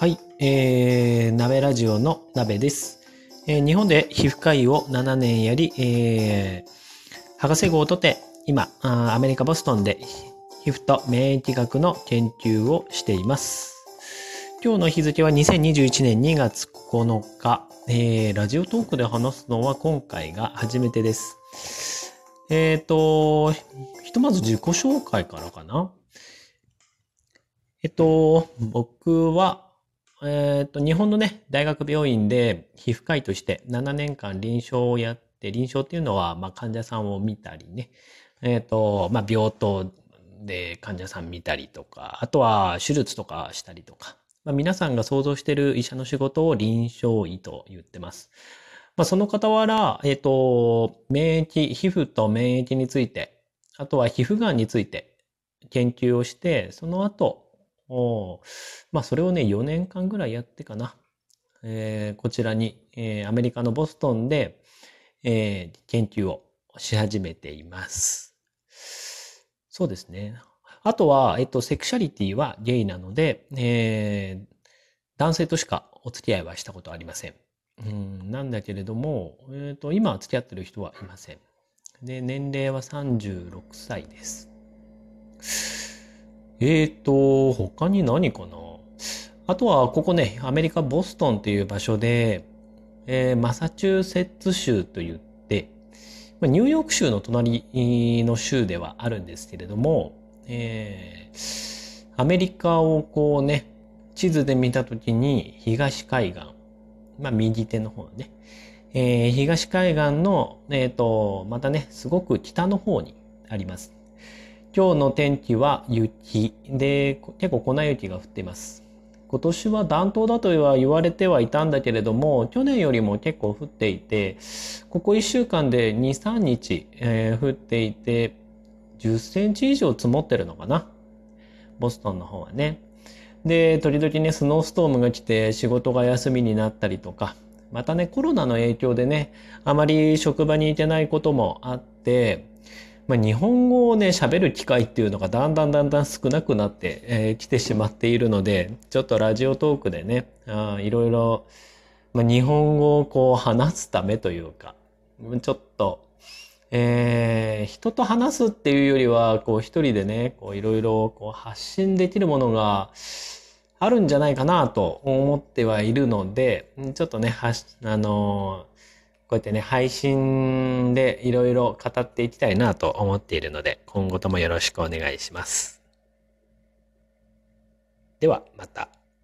はい、えー、鍋ラジオの鍋です。えー、日本で皮膚科医を7年やり、えー、博士号を取って、今あ、アメリカ・ボストンで皮膚と免疫学の研究をしています。今日の日付は2021年2月9日、えー、ラジオトークで話すのは今回が初めてです。えっ、ー、と、ひとまず自己紹介からかな。えっと、僕は、えっと、日本のね、大学病院で皮膚科医として7年間臨床をやって、臨床っていうのは、まあ、患者さんを見たりね、えっと、まあ、病棟で患者さん見たりとか、あとは手術とかしたりとか、まあ、皆さんが想像している医者の仕事を臨床医と言ってます。まあ、その傍ら、えっ、と、免疫、皮膚と免疫について、あとは皮膚がんについて研究をして、その後、おまあ、それをね、4年間ぐらいやってかな。えー、こちらに、えー、アメリカのボストンで、えー、研究をし始めています。そうですね。あとは、えっと、セクシャリティはゲイなので、えー、男性としかお付き合いはしたことありません。うん、なんだけれども、えっと、今付き合ってる人はいません。で、年齢は36歳です。えーと、他に何かな？あとは、ここね、アメリカ・ボストンっていう場所で、えー、マサチューセッツ州と言って、ニューヨーク州の隣の州ではあるんですけれども、えー、アメリカをこうね、地図で見たときに東海岸、まあ右手の方ね、えー、東海岸の、えっ、ー、と、またね、すごく北の方にあります。今日の天気は雪で結構粉雪が降っています。今年は暖冬だとは言われてはいたんだけれども、去年よりも結構降っていて、ここ1週間で2、3日、えー、降っていて、10センチ以上積もってるのかな。ボストンの方はね。で、時々ね、スノーストームが来て仕事が休みになったりとか、またね、コロナの影響でね、あまり職場に行けないこともあって、まあ、日本語をね、喋る機会っていうのがだんだんだんだん少なくなってき、えー、てしまっているので、ちょっとラジオトークでね、あいろいろ、まあ、日本語をこう話すためというか、ちょっと、えー、人と話すっていうよりは、こう一人でね、こういろいろこう発信できるものがあるんじゃないかなと思ってはいるので、ちょっとね、はし、あのーこうやってね、配信でいろいろ語っていきたいなと思っているので、今後ともよろしくお願いします。では、また。